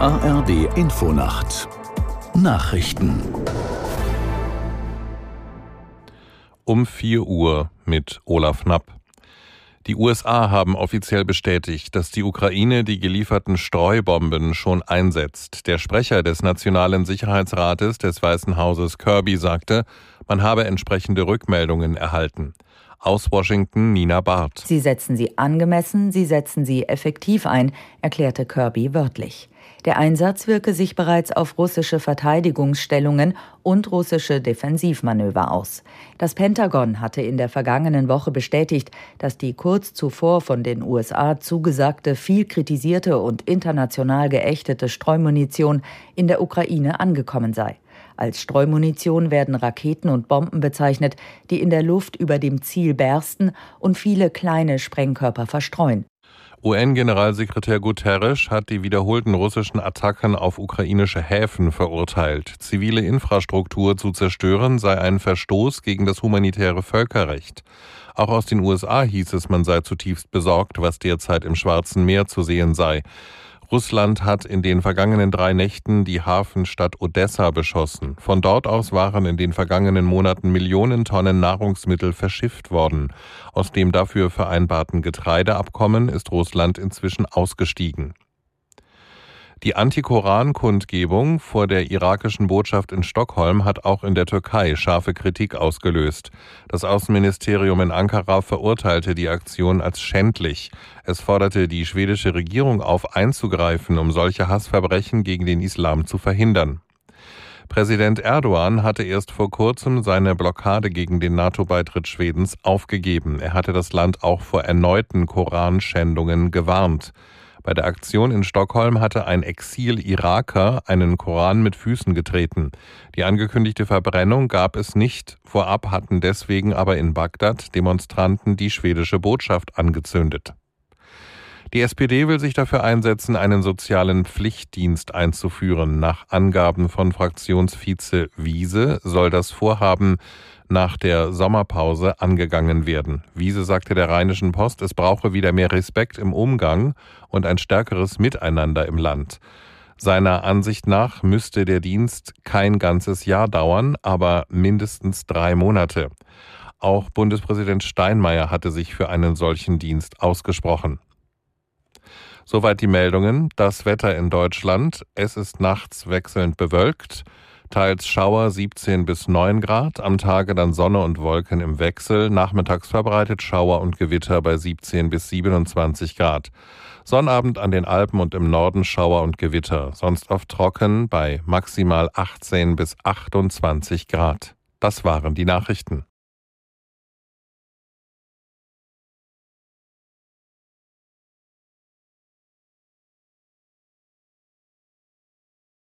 ARD Infonacht Nachrichten um 4 Uhr mit Olaf Knapp. Die USA haben offiziell bestätigt, dass die Ukraine die gelieferten Streubomben schon einsetzt. Der Sprecher des Nationalen Sicherheitsrates des Weißen Hauses Kirby sagte, man habe entsprechende Rückmeldungen erhalten. Aus Washington Nina Barth. Sie setzen sie angemessen, sie setzen sie effektiv ein, erklärte Kirby wörtlich. Der Einsatz wirke sich bereits auf russische Verteidigungsstellungen und russische Defensivmanöver aus. Das Pentagon hatte in der vergangenen Woche bestätigt, dass die kurz zuvor von den USA zugesagte, viel kritisierte und international geächtete Streumunition in der Ukraine angekommen sei. Als Streumunition werden Raketen und Bomben bezeichnet, die in der Luft über dem Ziel bersten und viele kleine Sprengkörper verstreuen. UN-Generalsekretär Guterres hat die wiederholten russischen Attacken auf ukrainische Häfen verurteilt. Zivile Infrastruktur zu zerstören sei ein Verstoß gegen das humanitäre Völkerrecht. Auch aus den USA hieß es, man sei zutiefst besorgt, was derzeit im Schwarzen Meer zu sehen sei. Russland hat in den vergangenen drei Nächten die Hafenstadt Odessa beschossen. Von dort aus waren in den vergangenen Monaten Millionen Tonnen Nahrungsmittel verschifft worden. Aus dem dafür vereinbarten Getreideabkommen ist Russland inzwischen ausgestiegen. Die Anti-Koran-Kundgebung vor der irakischen Botschaft in Stockholm hat auch in der Türkei scharfe Kritik ausgelöst. Das Außenministerium in Ankara verurteilte die Aktion als schändlich. Es forderte die schwedische Regierung auf, einzugreifen, um solche Hassverbrechen gegen den Islam zu verhindern. Präsident Erdogan hatte erst vor kurzem seine Blockade gegen den NATO-Beitritt Schwedens aufgegeben. Er hatte das Land auch vor erneuten Koranschändungen gewarnt. Bei der Aktion in Stockholm hatte ein Exil-Iraker einen Koran mit Füßen getreten. Die angekündigte Verbrennung gab es nicht. Vorab hatten deswegen aber in Bagdad Demonstranten die schwedische Botschaft angezündet. Die SPD will sich dafür einsetzen, einen sozialen Pflichtdienst einzuführen. Nach Angaben von Fraktionsvize Wiese soll das Vorhaben nach der Sommerpause angegangen werden. Wiese sagte der Rheinischen Post, es brauche wieder mehr Respekt im Umgang und ein stärkeres Miteinander im Land. Seiner Ansicht nach müsste der Dienst kein ganzes Jahr dauern, aber mindestens drei Monate. Auch Bundespräsident Steinmeier hatte sich für einen solchen Dienst ausgesprochen. Soweit die Meldungen. Das Wetter in Deutschland. Es ist nachts wechselnd bewölkt teils Schauer 17 bis 9 Grad, am Tage dann Sonne und Wolken im Wechsel, nachmittags verbreitet Schauer und Gewitter bei 17 bis 27 Grad. Sonnabend an den Alpen und im Norden Schauer und Gewitter, sonst oft trocken bei maximal 18 bis 28 Grad. Das waren die Nachrichten.